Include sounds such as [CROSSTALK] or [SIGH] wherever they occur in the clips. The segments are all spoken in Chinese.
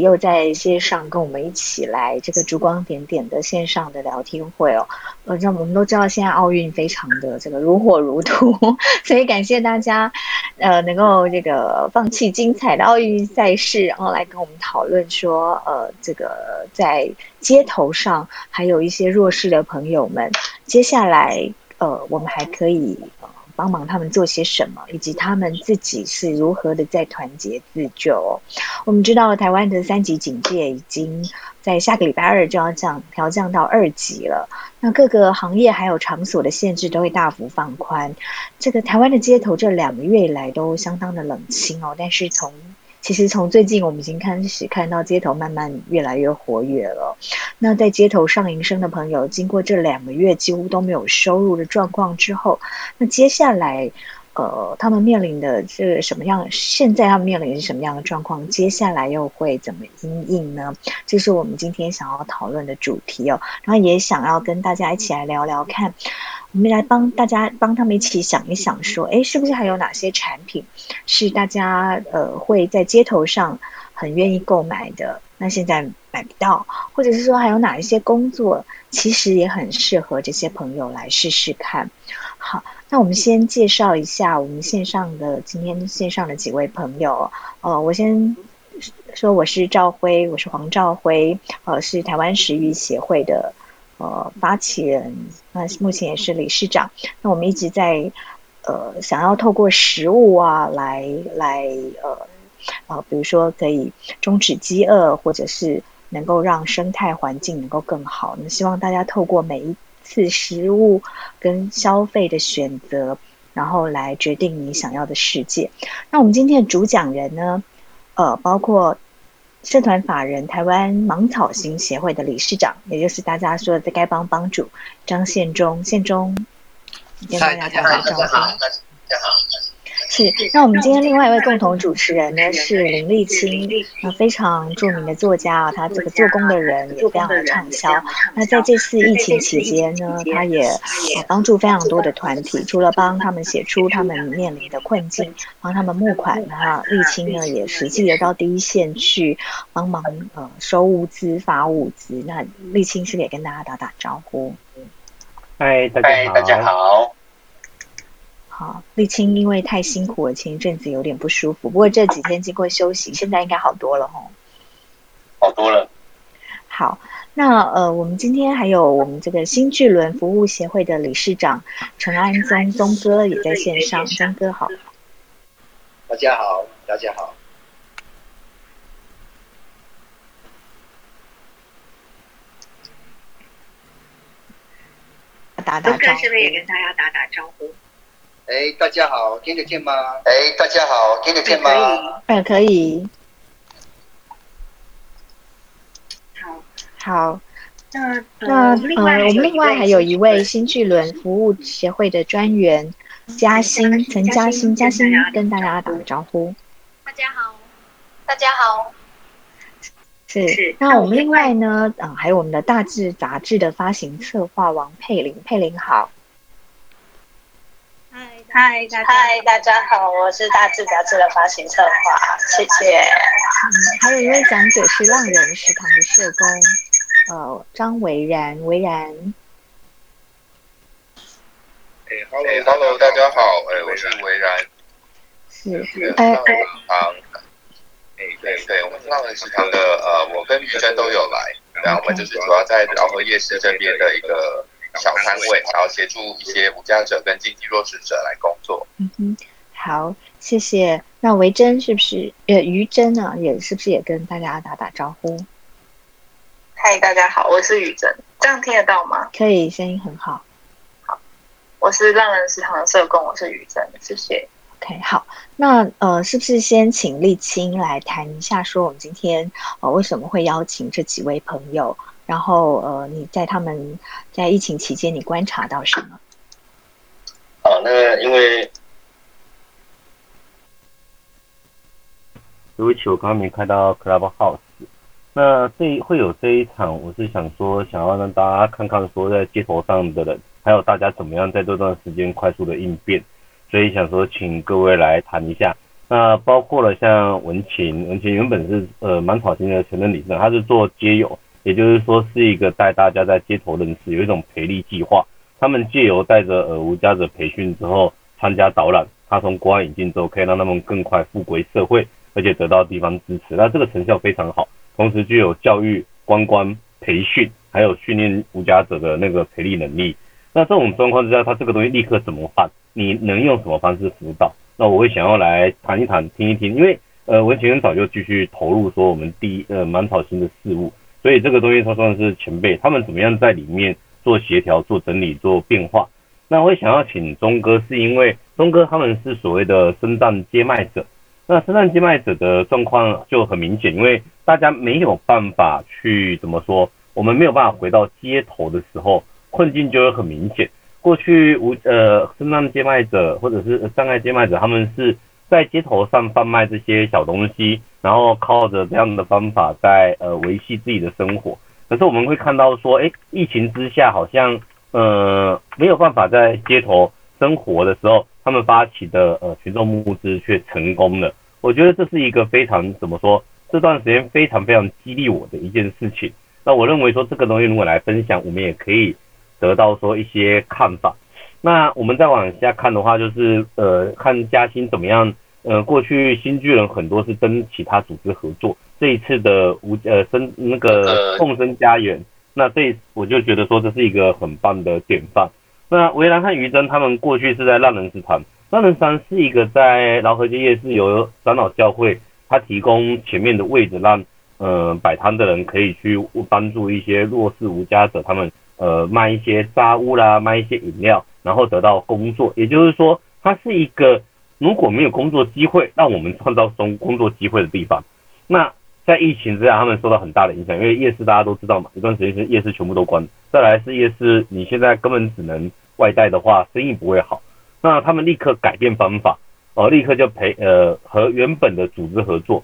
又在线上跟我们一起来这个烛光点点的线上的聊天会哦。呃，那我们都知道现在奥运非常的这个如火如荼，[LAUGHS] 所以感谢大家呃能够这个放弃精彩的奥运赛事，然后来跟我们讨论说呃这个在街头上还有一些弱势的朋友们，接下来呃我们还可以。帮忙他们做些什么，以及他们自己是如何的在团结自救。我们知道台湾的三级警戒已经在下个礼拜二就要降调降到二级了，那各个行业还有场所的限制都会大幅放宽。这个台湾的街头这两个月以来都相当的冷清哦，但是从其实从最近我们已经开始看到街头慢慢越来越活跃了。那在街头上营生的朋友，经过这两个月几乎都没有收入的状况之后，那接下来，呃，他们面临的是什么样？现在他们面临是什么样的状况？接下来又会怎么应应呢？这是我们今天想要讨论的主题哦。然后也想要跟大家一起来聊聊看。我们来帮大家帮他们一起想一想，说，哎，是不是还有哪些产品是大家呃会在街头上很愿意购买的？那现在买不到，或者是说还有哪一些工作其实也很适合这些朋友来试试看？好，那我们先介绍一下我们线上的今天线上的几位朋友。呃，我先说我是赵辉，我是黄赵辉，呃，是台湾食育协会的。呃，发起人，那目前也是理事长。那我们一直在呃，想要透过食物啊，来来呃呃，比如说可以终止饥饿，或者是能够让生态环境能够更好。那希望大家透过每一次食物跟消费的选择，然后来决定你想要的世界。那我们今天的主讲人呢，呃，包括。社团法人台湾芒草型协会的理事长，也就是大家说的丐帮帮主张宪忠，宪忠，跟，大家好，大家好。是，那我们今天另外一位共同主持人呢是林立清，那非常著名的作家啊，他这个做工的人也非常的畅销。那在这次疫情期间呢，他也帮助非常多的团体，除了帮他们写出他们面临的困境，帮他们募款，啊立清呢也实际的到第一线去帮忙呃收物资、发物资。那立清是不是也跟大家打打招呼？嗨，大家好，大家好。好，沥青因为太辛苦了，前一阵子有点不舒服，不过这几天经过休息，现在应该好多了吼。好多了。好，那呃，我们今天还有我们这个新巨轮服务协会的理事长陈安宗宗哥也在线上，宗哥好。大家好，大家好。打打招呼。宗哥是不是也跟大家打打招呼？哎，大家好，听得见吗？哎，大家好，听得见吗？嗯，可以。好，好。那那呃，我们另外还有一位新巨轮服务协会的专员嘉欣，陈嘉欣，嘉欣跟大家打个招呼。大家好，大家好。是。那我们另外呢，嗯，还有我们的大志杂志的发行策划王佩玲，佩玲好。嗨，嗨，大家好，我是大志杂志的发行策划，谢谢。嗯，还有一位讲解是浪人食堂的社工，呃，张维然，维然。哎，hello，hello，大家好，哎，我是维然。是，哎，浪人食堂，哎，对对，我们浪人食堂的，呃，我跟于真都有来，然后我们就是主要在饶河夜市这边的一个。小摊位，然后协助一些无家者跟经济弱势者来工作。嗯哼，好，谢谢。那维珍是不是？呃，于珍呢？也是不是也跟大家打打招呼？嗨，大家好，我是于珍，这样听得到吗？可以，声音很好。好，我是浪人食堂的社工，我是于珍，谢谢。OK，好，那呃，是不是先请立青来谈一下，说我们今天呃为什么会邀请这几位朋友？然后，呃，你在他们在疫情期间，你观察到什么？好，那因为对不起，我刚刚没看到 Clubhouse。那这会有这一场，我是想说，想要让大家看看说，在街头上的人，还有大家怎么样在这段时间快速的应变，所以想说，请各位来谈一下。那包括了像文琴，文琴原本是呃蛮草心的前任理事长，他是做街友，也就是说是一个带大家在街头认识，有一种培力计划。他们借由带着呃无家者培训之后参加导览，他从国外引进之后，可以让他们更快复归社会，而且得到地方支持。那这个成效非常好，同时具有教育、观光、培训，还有训练无家者的那个培力能力。那这种状况之下，他这个东西立刻怎么办？你能用什么方式辅导？那我会想要来谈一谈、听一听，因为呃文琴很早就继续投入说我们第一呃满草新的事物，所以这个东西他算是前辈，他们怎么样在里面做协调、做整理、做变化？那我想要请钟哥，是因为钟哥他们是所谓的生战接麦者，那生战接麦者的状况就很明显，因为大家没有办法去怎么说，我们没有办法回到街头的时候。困境就会很明显。过去无呃，身障接卖者或者是障碍接卖者，他们是在街头上贩卖这些小东西，然后靠着这样的方法在呃维系自己的生活。可是我们会看到说，哎，疫情之下好像呃没有办法在街头生活的时候，他们发起的呃群众募资却成功了。我觉得这是一个非常怎么说，这段时间非常非常激励我的一件事情。那我认为说这个东西如果来分享，我们也可以。得到说一些看法，那我们再往下看的话，就是呃看嘉兴怎么样，呃过去新巨人很多是跟其他组织合作，这一次的无呃生那个共生家园，那这我就觉得说这是一个很棒的典范。那维兰和于真他们过去是在浪人食堂，浪人食堂是一个在劳合街夜市由长老教会他提供前面的位置，让呃摆摊的人可以去帮助一些弱势无家者他们。呃，卖一些杂物啦，卖一些饮料，然后得到工作。也就是说，它是一个如果没有工作机会，让我们创造工工作机会的地方。那在疫情之下，他们受到很大的影响，因为夜市大家都知道嘛，一段时间是夜市全部都关。再来是夜市，你现在根本只能外带的话，生意不会好。那他们立刻改变方法，哦，立刻就陪呃和原本的组织合作。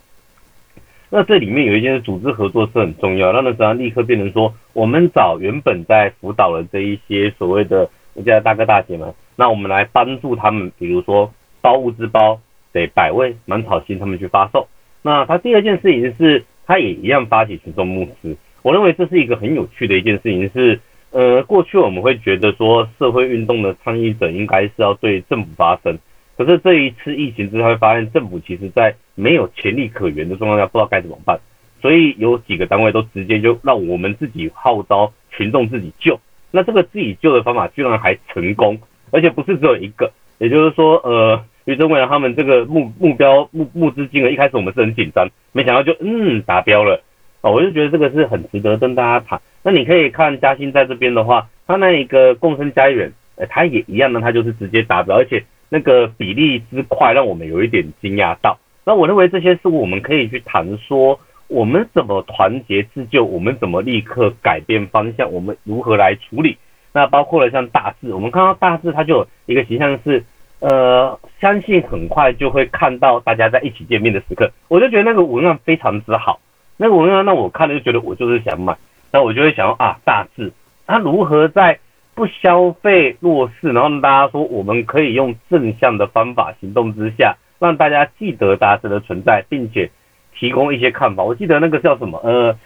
那这里面有一件事，组织合作是很重要。那那时候立刻变成说，我们找原本在辅导的这一些所谓的我家大哥大姐们，那我们来帮助他们，比如说包物资包给百位满草心他们去发售。那他第二件事情是，他也一样发起群众募资。我认为这是一个很有趣的一件事情，是呃，过去我们会觉得说，社会运动的参与者应该是要对政府发声。可是这一次疫情之后，会发现政府其实在没有潜力可言的状况下，不知道该怎么办，所以有几个单位都直接就让我们自己号召群众自己救。那这个自己救的方法居然还成功，而且不是只有一个。也就是说，呃，于正伟他们这个目目标募募资金额一开始我们是很紧张，没想到就嗯达标了啊！我就觉得这个是很值得跟大家谈。那你可以看嘉兴在这边的话，他那一个共生家园，呃，他也一样的，他就是直接达标，而且。那个比例之快，让我们有一点惊讶到。那我认为这些是我们可以去谈说，我们怎么团结自救，我们怎么立刻改变方向，我们如何来处理。那包括了像大志，我们看到大志，它就有一个形象是，呃，相信很快就会看到大家在一起见面的时刻。我就觉得那个文案非常之好，那个文案让我看了就觉得我就是想买，那我就会想啊，大志他如何在。不消费弱势，然后大家说我们可以用正向的方法行动之下，让大家记得大师的存在，并且提供一些看法。我记得那个叫什么？呃，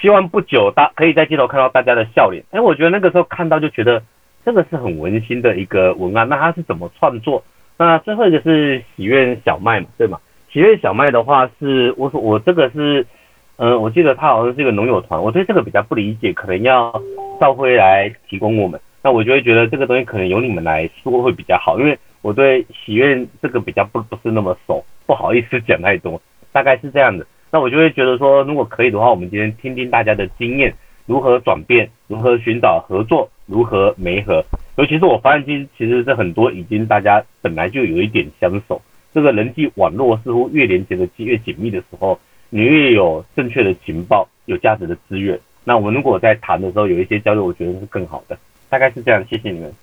希望不久大可以在街头看到大家的笑脸。哎，我觉得那个时候看到就觉得这个是很温馨的一个文案。那它是怎么创作？那最后一个是喜悦小麦嘛，对吗？喜悦小麦的话是，我说我这个是。嗯，我记得他好像是一个农友团，我对这个比较不理解，可能要召会来提供我们。那我就会觉得这个东西可能由你们来说会比较好，因为我对喜悦这个比较不不是那么熟，不好意思讲太多，大概是这样的。那我就会觉得说，如果可以的话，我们今天听听大家的经验，如何转变，如何寻找合作，如何媒合。尤其是我发现，其实其实是很多已经大家本来就有一点相守，这个人际网络似乎越连接的越紧密的时候。你越有正确的情报，有价值的资源，那我们如果在谈的时候有一些交流，我觉得是更好的，大概是这样。谢谢你们。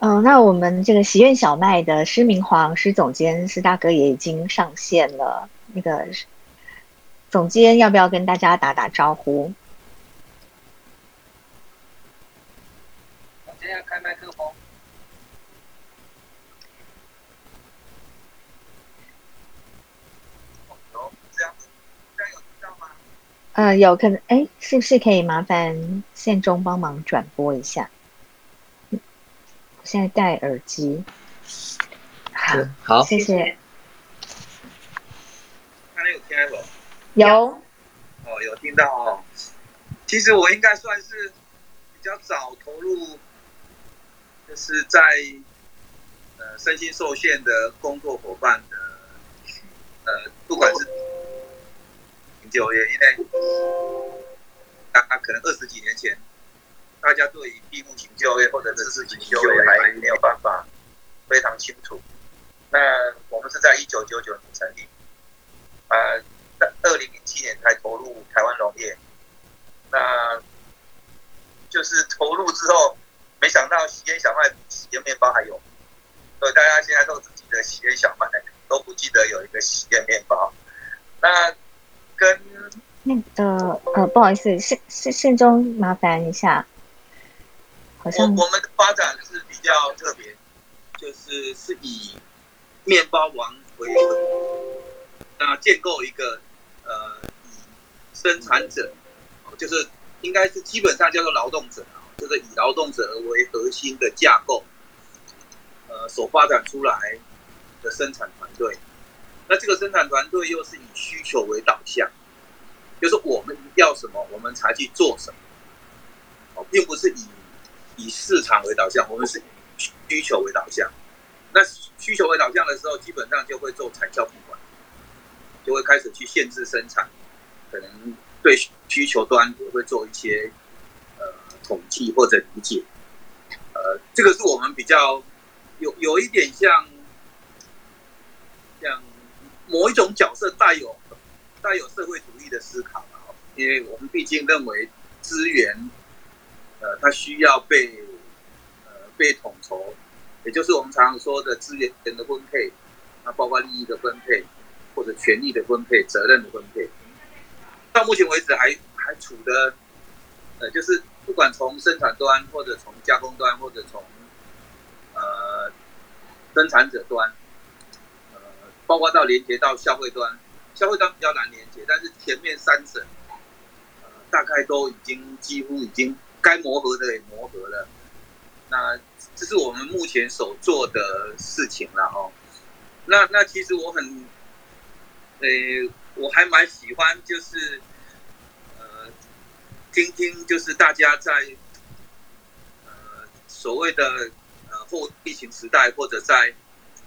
嗯，那我们这个喜苑小麦的施明煌施总监施大哥也已经上线了，那个总监要不要跟大家打打招呼？总监要开麦克风。呃，有可能，哎，是不是可以麻烦线中帮忙转播一下？我现在戴耳机。好，好，谢谢。刚才有听？有。哦，有听到哦。其实我应该算是比较早投入，就是在呃身心受限的工作伙伴的，呃，就业，因为大家可能二十几年前，大家对于闭幕型就业或者知识型就业还没有办法非常清楚。那我们是在一九九九年成立，呃，在二零零七年才投入台湾农业，那就是投入之后，没想到喜宴小麦比喜宴面包还有，所以大家现在都只记得喜宴小麦，都不记得有一个喜宴面包。那跟那个呃，不好意思，线线线中麻烦一下，好像我们的发展是比较特别，就是是以。面包王为核，那建构一个呃以生产者，就是应该是基本上叫做劳动者啊，就是以劳动者为核心的架构，呃所发展出来的生产团队。那这个生产团队又是以需求为导向，就是我们要什么，我们才去做什么，哦，并不是以以市场为导向，我们是以需求为导向。那需求为导向的时候，基本上就会做产销闭管，就会开始去限制生产，可能对需求端也会做一些呃统计或者理解。呃，这个是我们比较有有一点像像某一种角色带有带有社会主义的思考，因为我们毕竟认为资源呃它需要被呃被统筹。也就是我们常常说的资源的分配，那包括利益的分配，或者权利的分配、责任的分配。到目前为止还还处的，呃，就是不管从生产端，或者从加工端，或者从呃生产者端，包括到连接到消费端，消费端比较难连接，但是前面三省，呃，大概都已经几乎已经该磨合的也磨合了。那这是我们目前所做的事情了哦。那那其实我很，呃，我还蛮喜欢，就是呃，听听就是大家在呃所谓的呃后疫情时代，或者在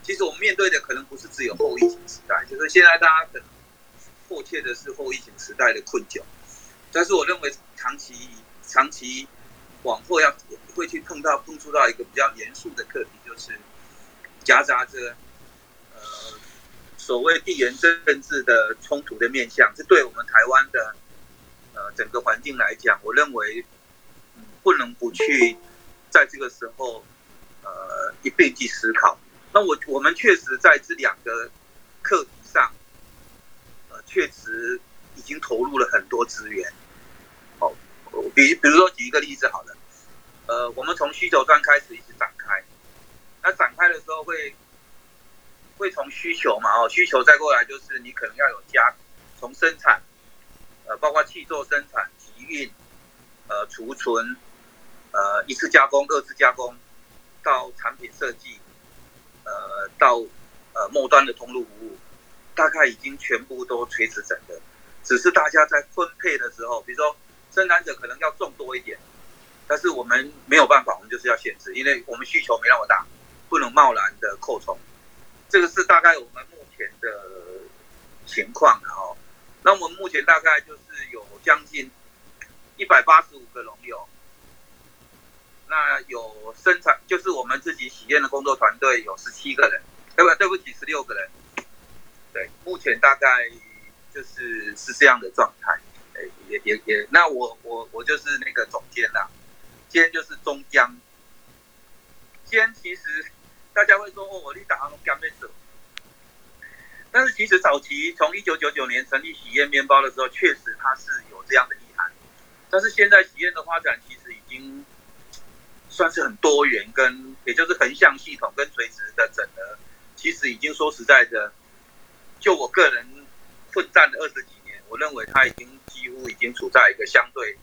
其实我们面对的可能不是只有后疫情时代，就是现在大家的迫切的是后疫情时代的困窘。但是我认为长期长期。往后要会去碰到碰触到一个比较严肃的课题，就是夹杂着呃所谓地缘政治的冲突的面向，这对我们台湾的呃整个环境来讲，我认为不能不去在这个时候呃一并去思考。那我我们确实在这两个课题上，呃确实已经投入了很多资源。比比如说举一个例子好了，呃，我们从需求端开始一直展开，那展开的时候会会从需求嘛，哦，需求再过来就是你可能要有加，从生产，呃，包括气作生产、集运、呃，储存，呃，一次加工、二次加工，到产品设计，呃，到呃末端的通路服务，大概已经全部都垂直整的，只是大家在分配的时候，比如说。生产者可能要种多一点，但是我们没有办法，我们就是要限制，因为我们需求没那么大，不能贸然的扩充。这个是大概我们目前的情况哈。那我们目前大概就是有将近一百八十五个农友，那有生产就是我们自己喜宴的工作团队有十七个人，对不对不起，十六个人。对，目前大概就是是这样的状态。也也也，那我我我就是那个总监啦，监就是中江。监其实大家会说哦，我你打阿干咩走？但是其实早期从一九九九年成立喜宴面包的时候，确实它是有这样的意涵。但是现在喜宴的发展其实已经算是很多元，跟也就是横向系统跟垂直的整合，其实已经说实在的，就我个人奋战了二十几年，我认为它已经。几乎已经处在一个相对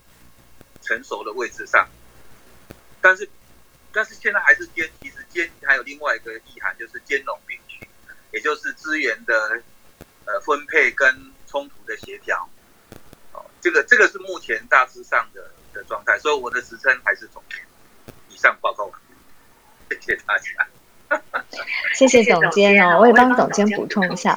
成熟的位置上，但是但是现在还是兼，其实兼还有另外一个意涵，就是兼容并蓄，也就是资源的呃分配跟冲突的协调。哦，这个这个是目前大致上的的状态，所以我的职称还是总监。以上报告完，谢谢大家。[LAUGHS] 谢谢总监哦，我也帮总监补充一下。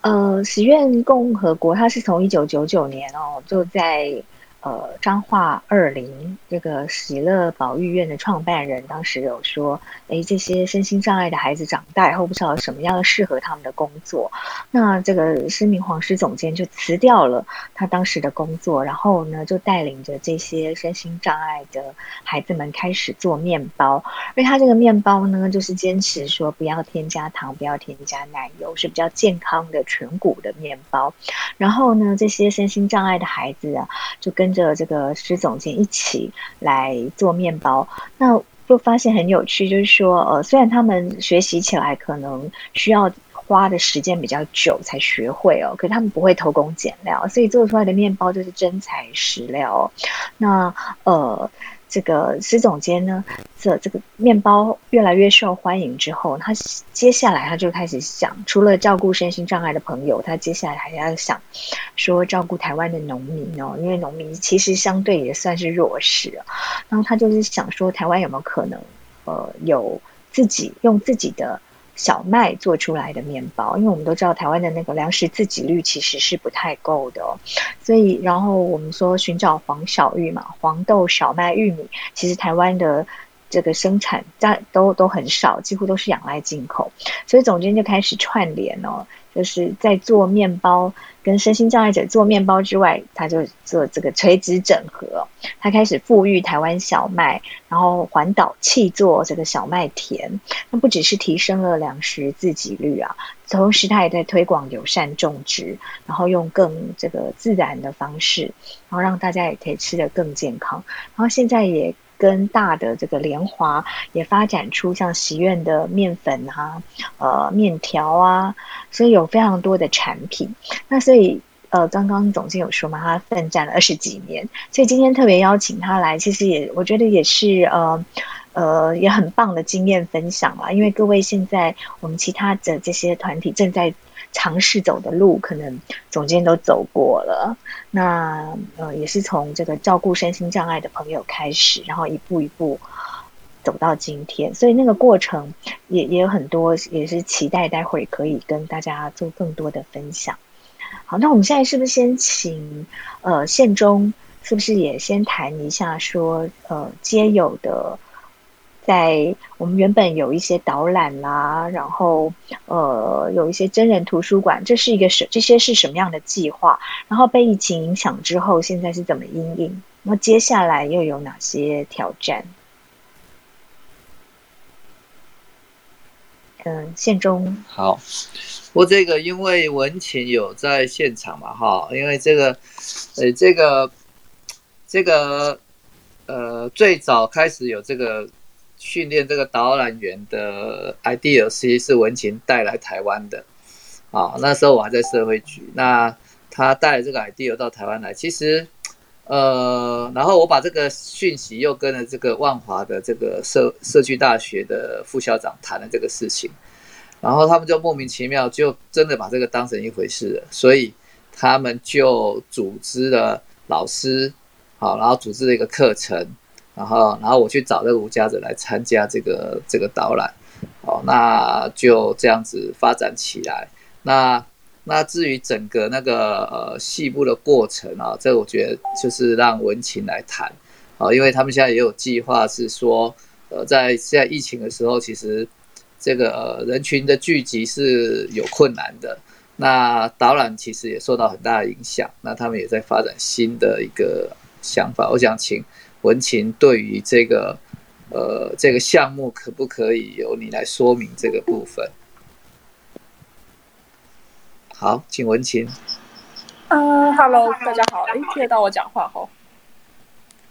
呃，十愿共和国它是从一九九九年哦就在。呃，彰化二零这个喜乐保育院的创办人当时有说，哎，这些身心障碍的孩子长大以后不知道什么样的适合他们的工作。那这个施明黄师总监就辞掉了他当时的工作，然后呢，就带领着这些身心障碍的孩子们开始做面包。因为他这个面包呢，就是坚持说不要添加糖，不要添加奶油，是比较健康的全谷的面包。然后呢，这些身心障碍的孩子啊，就跟着这个施总监一起来做面包，那就发现很有趣，就是说，呃，虽然他们学习起来可能需要花的时间比较久才学会哦，可他们不会偷工减料，所以做出来的面包就是真材实料。那呃。这个施总监呢，这这个面包越来越受欢迎之后，他接下来他就开始想，除了照顾身心障碍的朋友，他接下来还要想说照顾台湾的农民哦，因为农民其实相对也算是弱势然后他就是想说，台湾有没有可能呃有自己用自己的。小麦做出来的面包，因为我们都知道台湾的那个粮食自给率其实是不太够的，所以然后我们说寻找黄小玉嘛，黄豆、小麦、玉米，其实台湾的这个生产在都都很少，几乎都是仰赖进口，所以总监就开始串联哦。就是在做面包，跟身心障碍者做面包之外，他就做这个垂直整合。他开始富裕台湾小麦，然后环岛气做这个小麦田。那不只是提升了粮食自给率啊，同时他也在推广友善种植，然后用更这个自然的方式，然后让大家也可以吃得更健康。然后现在也。跟大的这个联华也发展出像喜苑的面粉啊，呃面条啊，所以有非常多的产品。那所以呃，刚刚总监有说嘛，他奋战了二十几年，所以今天特别邀请他来，其实也我觉得也是呃呃也很棒的经验分享啦。因为各位现在我们其他的这些团体正在。尝试走的路，可能总监都走过了。那呃，也是从这个照顾身心障碍的朋友开始，然后一步一步走到今天。所以那个过程也也有很多，也是期待待会可以跟大家做更多的分享。好，那我们现在是不是先请呃宪中，是不是也先谈一下说呃皆有的？在我们原本有一些导览啦，然后呃有一些真人图书馆，这是一个什这些是什么样的计划？然后被疫情影响之后，现在是怎么应应？那接下来又有哪些挑战？嗯，县中好，我这个因为文琴有在现场嘛，哈，因为这个呃这个这个呃最早开始有这个。训练这个导览员的 idea 其实是文琴带来台湾的，啊，那时候我还在社会局，那他带了这个 idea 到台湾来，其实，呃，然后我把这个讯息又跟了这个万华的这个社社区大学的副校长谈了这个事情，然后他们就莫名其妙就真的把这个当成一回事了，所以他们就组织了老师，好，然后组织了一个课程。然后，然后我去找这个吴家者来参加这个这个导览，哦，那就这样子发展起来。那那至于整个那个呃细部的过程啊，这我觉得就是让文琴来谈，啊，因为他们现在也有计划是说，呃，在现在疫情的时候，其实这个人群的聚集是有困难的。那导览其实也受到很大的影响。那他们也在发展新的一个想法，我想请。文琴对于这个呃这个项目，可不可以由你来说明这个部分？好，请文琴。嗯，Hello，大家好，哎，听得到我讲话吼？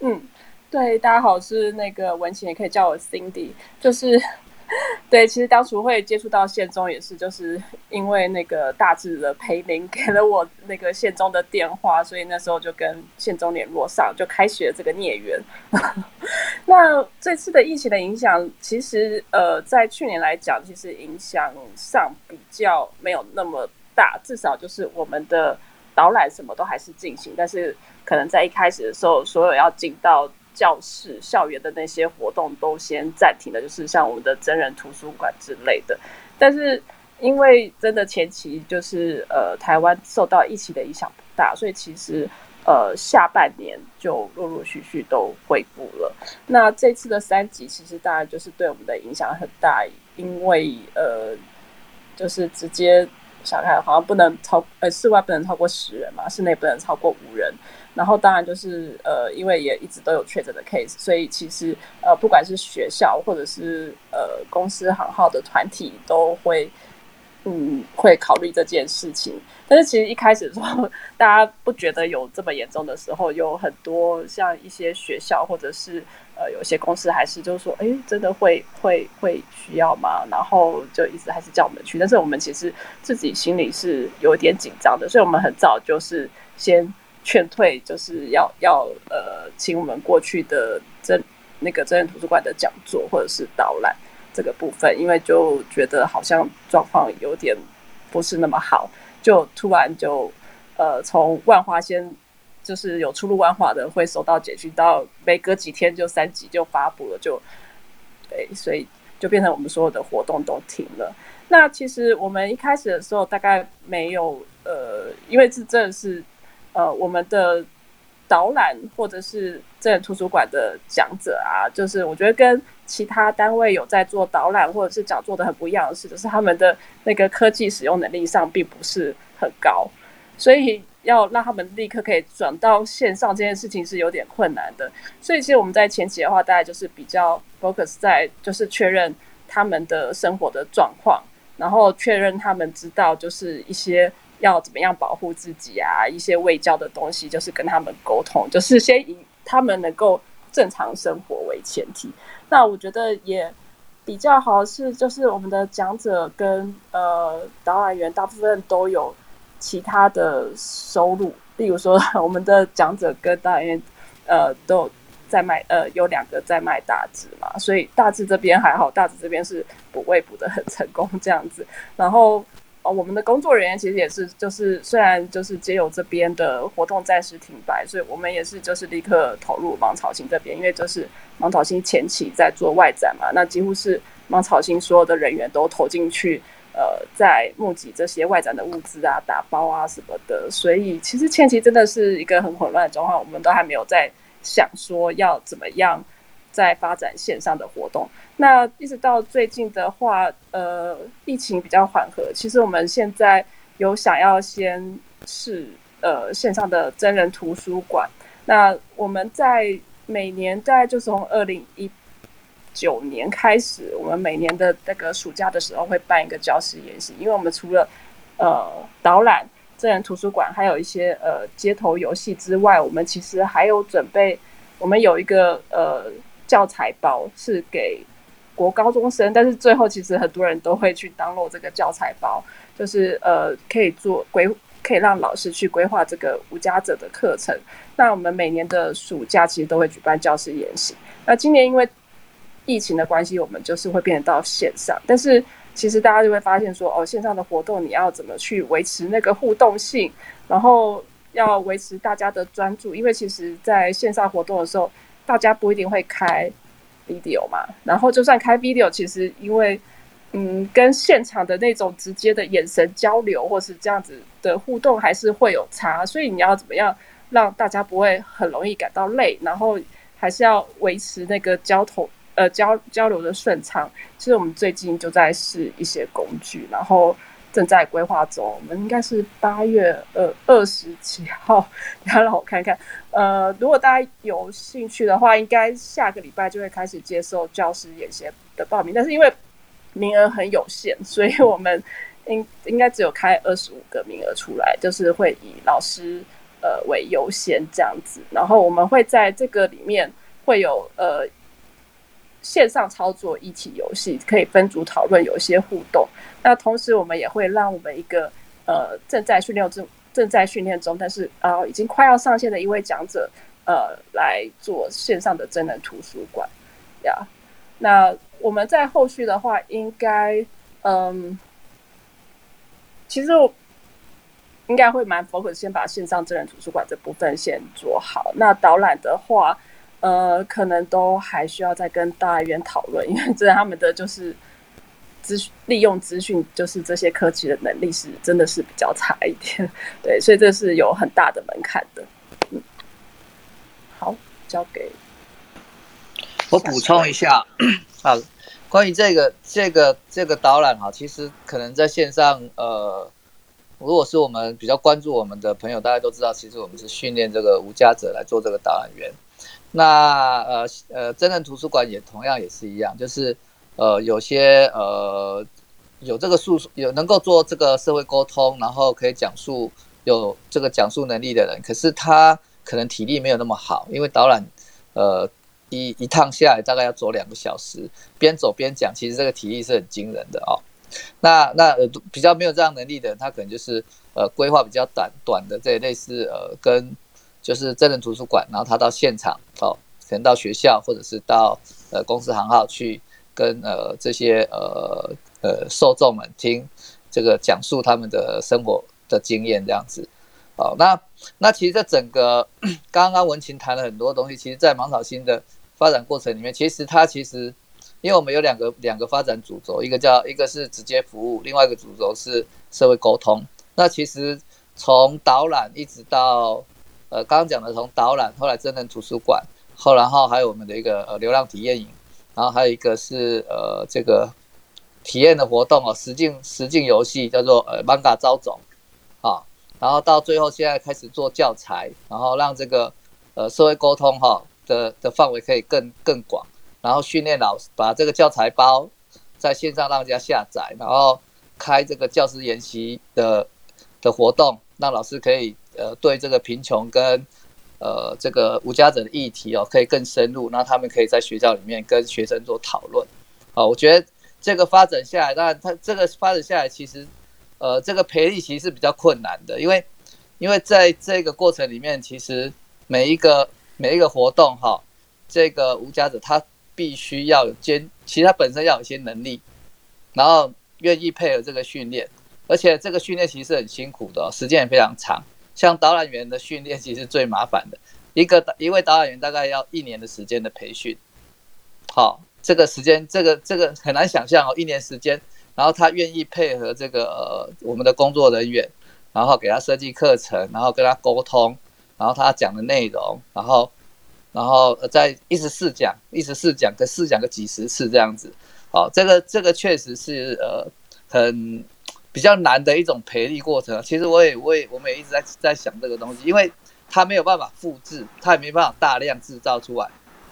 嗯，对，大家好，是那个文琴，也可以叫我 Cindy。就是 [LAUGHS] 对，其实当初会接触到宪中也是，就是因为那个大致的培林给了我那个宪中的电话，所以那时候就跟宪中联络上，就开启了这个孽缘。[LAUGHS] 那这次的疫情的影响，其实呃，在去年来讲，其实影响上比较没有那么大，至少就是我们的导览什么都还是进行，但是可能在一开始的时候，所有要进到。教室、校园的那些活动都先暂停了，就是像我们的真人图书馆之类的。但是因为真的前期就是呃台湾受到疫情的影响不大，所以其实呃下半年就陆陆续续都恢复了。那这次的三级其实当然就是对我们的影响很大，因为呃就是直接想看好像不能超呃室外不能超过十人嘛，室内不能超过五人。然后当然就是呃，因为也一直都有确诊的 case，所以其实呃，不管是学校或者是呃公司行号的团体都会嗯会考虑这件事情。但是其实一开始的时候，[LAUGHS] 大家不觉得有这么严重的时候，有很多像一些学校或者是呃有些公司还是就是说，哎，真的会会会需要吗？然后就一直还是叫我们去。但是我们其实自己心里是有点紧张的，所以我们很早就是先。劝退就是要要呃，请我们过去的真那个真人图书馆的讲座或者是导览这个部分，因为就觉得好像状况有点不是那么好，就突然就呃从万华先就是有出入万华的会收到简讯，到没隔几天就三级就发布了，就对，所以就变成我们所有的活动都停了。那其实我们一开始的时候大概没有呃，因为这真的是。呃，我们的导览或者是这图书馆的讲者啊，就是我觉得跟其他单位有在做导览或者是讲座的很不一样的是，就是他们的那个科技使用能力上并不是很高，所以要让他们立刻可以转到线上这件事情是有点困难的。所以其实我们在前期的话，大概就是比较 focus 在就是确认他们的生活的状况，然后确认他们知道就是一些。要怎么样保护自己啊？一些未教的东西，就是跟他们沟通，就是先以他们能够正常生活为前提。那我觉得也比较好是，就是我们的讲者跟呃导览员大部分都有其他的收入，例如说 [LAUGHS] 我们的讲者跟导览员呃都在卖呃有两个在卖大字嘛，所以大字这边还好，大字这边是补位补的很成功这样子，然后。哦，我们的工作人员其实也是，就是虽然就是街友这边的活动暂时停摆，所以我们也是就是立刻投入芒草星这边，因为就是芒草星前期在做外展嘛，那几乎是芒草星所有的人员都投进去，呃，在募集这些外展的物资啊、打包啊什么的，所以其实前期真的是一个很混乱的状况，我们都还没有在想说要怎么样在发展线上的活动。那一直到最近的话，呃，疫情比较缓和，其实我们现在有想要先试呃线上的真人图书馆。那我们在每年大概就从二零一九年开始，我们每年的那个暑假的时候会办一个教师研习，因为我们除了呃导览真人图书馆，还有一些呃街头游戏之外，我们其实还有准备，我们有一个呃教材包是给。国高中生，但是最后其实很多人都会去登录这个教材包，就是呃可以做规，可以让老师去规划这个无家者的课程。那我们每年的暑假其实都会举办教师研习。那今年因为疫情的关系，我们就是会变到线上。但是其实大家就会发现说，哦，线上的活动你要怎么去维持那个互动性，然后要维持大家的专注，因为其实在线上活动的时候，大家不一定会开。video 嘛，然后就算开 video，其实因为嗯，跟现场的那种直接的眼神交流，或是这样子的互动，还是会有差。所以你要怎么样让大家不会很容易感到累，然后还是要维持那个交通呃交交流的顺畅。其实我们最近就在试一些工具，然后。正在规划中，我们应该是八月二二十几号，你要让我看看。呃，如果大家有兴趣的话，应该下个礼拜就会开始接受教师演习的报名。但是因为名额很有限，所以我们应应该只有开二十五个名额出来，就是会以老师呃为优先这样子。然后我们会在这个里面会有呃。线上操作一体游戏，可以分组讨论，有一些互动。那同时，我们也会让我们一个呃正在训练中、正在训练中，但是呃已经快要上线的一位讲者，呃来做线上的真人图书馆呀。那我们在后续的话，应该嗯，其实我应该会蛮 focus，先把线上真人图书馆这部分先做好。那导览的话，呃，可能都还需要再跟大院讨论，因为这他们的就是资利用资讯，就是这些科技的能力是真的是比较差一点，对，所以这是有很大的门槛的。嗯，好，交给我补充一下，好，关于这个这个这个导览哈，其实可能在线上呃。如果是我们比较关注我们的朋友，大家都知道，其实我们是训练这个无家者来做这个导览员。那呃呃，真人图书馆也同样也是一样，就是呃有些呃有这个述有能够做这个社会沟通，然后可以讲述有这个讲述能力的人，可是他可能体力没有那么好，因为导览呃一一趟下来大概要走两个小时，边走边讲，其实这个体力是很惊人的哦。那那呃比较没有这样能力的人，他可能就是呃规划比较短短的这类似呃跟就是真人图书馆，然后他到现场哦，可能到学校或者是到呃公司行号去跟呃这些呃呃受众们听这个讲述他们的生活的经验这样子。哦，那那其实这整个刚刚文琴谈了很多东西，其实在芒草新的发展过程里面，其实它其实。因为我们有两个两个发展主轴，一个叫一个是直接服务，另外一个主轴是社会沟通。那其实从导览一直到呃刚刚讲的从导览，后来真人图书馆，后然后还有我们的一个呃流浪体验营，然后还有一个是呃这个体验的活动哦，实境实境游戏叫做呃 Manga 招总啊，然后到最后现在开始做教材，然后让这个呃社会沟通哈的的范围可以更更广。然后训练老师把这个教材包在线上让大家下载，然后开这个教师研习的的活动，让老师可以呃对这个贫穷跟呃这个无家者的议题哦可以更深入，然后他们可以在学校里面跟学生做讨论。好，我觉得这个发展下来，当然它这个发展下来其实呃这个培力其实是比较困难的，因为因为在这个过程里面，其实每一个每一个活动哈，这个无家者他。必须要有兼，其实他本身要有一些能力，然后愿意配合这个训练，而且这个训练其实很辛苦的，时间也非常长。像导览员的训练其实最麻烦的，一个一位导览员大概要一年的时间的培训。好，这个时间，这个这个很难想象哦，一年时间，然后他愿意配合这个我们的工作人员，然后给他设计课程，然后跟他沟通，然后他讲的内容，然后。然后再一直试讲，一直试讲，可试讲个几十次这样子，好，这个这个确实是呃很比较难的一种培力过程。其实我也我也我们也一直在在想这个东西，因为它没有办法复制，它也没办法大量制造出来。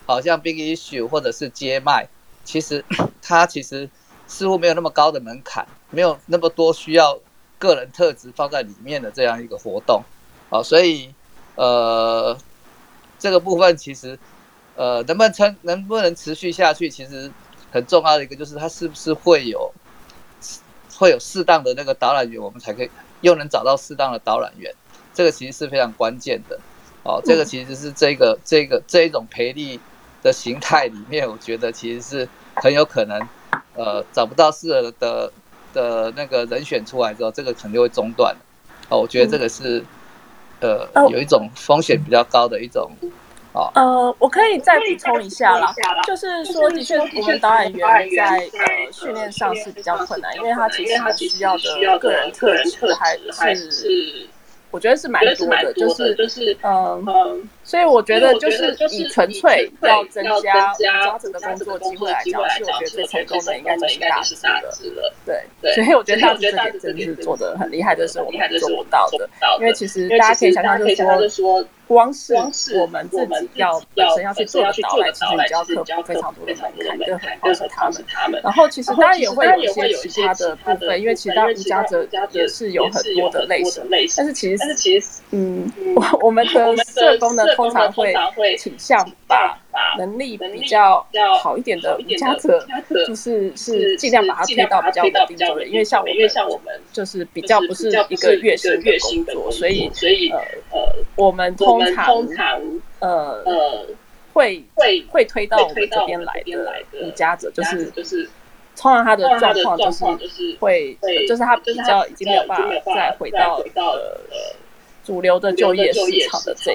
好像 Big Issue 或者是接麦，其实 [COUGHS] 它其实似乎没有那么高的门槛，没有那么多需要个人特质放在里面的这样一个活动。好，所以呃。这个部分其实，呃，能不能撑，能不能持续下去，其实很重要的一个就是它是不是会有，会有适当的那个导览员，我们才可以又能找到适当的导览员，这个其实是非常关键的。哦，这个其实是这个这个这一种赔率的形态里面，我觉得其实是很有可能，呃，找不到适合的的那个人选出来之后，这个肯定会中断。哦，我觉得这个是。呃，有一种风险比较高的一种，哦，呃，我可以再补充一下啦，就是说，的确，我们导演员在呃训练上是比较困难，因为他其实需要的个人特质还是。我觉得是蛮多的，就是就是嗯，所以我觉得就是以纯粹要增加家者的工作机会来讲，是我觉得最成功的应该就是大致了。对，所以我觉得大致这点真的是做的很厉害，这是我们做不到的。因为其实大家可以想象，就是说。光是我们自己要本身要去做的导览，其实你就要克服非常多的门槛，更何况是他们。然后其实当然也会有一些其他的部分，因为其实当无家者也是有很多的类型。但是其实，但是其实，嗯，我我们的社工呢，通常会倾向把能力比较好一点的无家者，就是是尽量把它推到比较稳定就业，因为像我们，因为像我们就是比较不是一个月薪月薪的工作，所以所以呃呃，我们通常通常呃呃会会会推到我们这边来的无家者，就是就是通常他的状况就是会就是他比较已经没有办法再回到呃主流的就业市场的这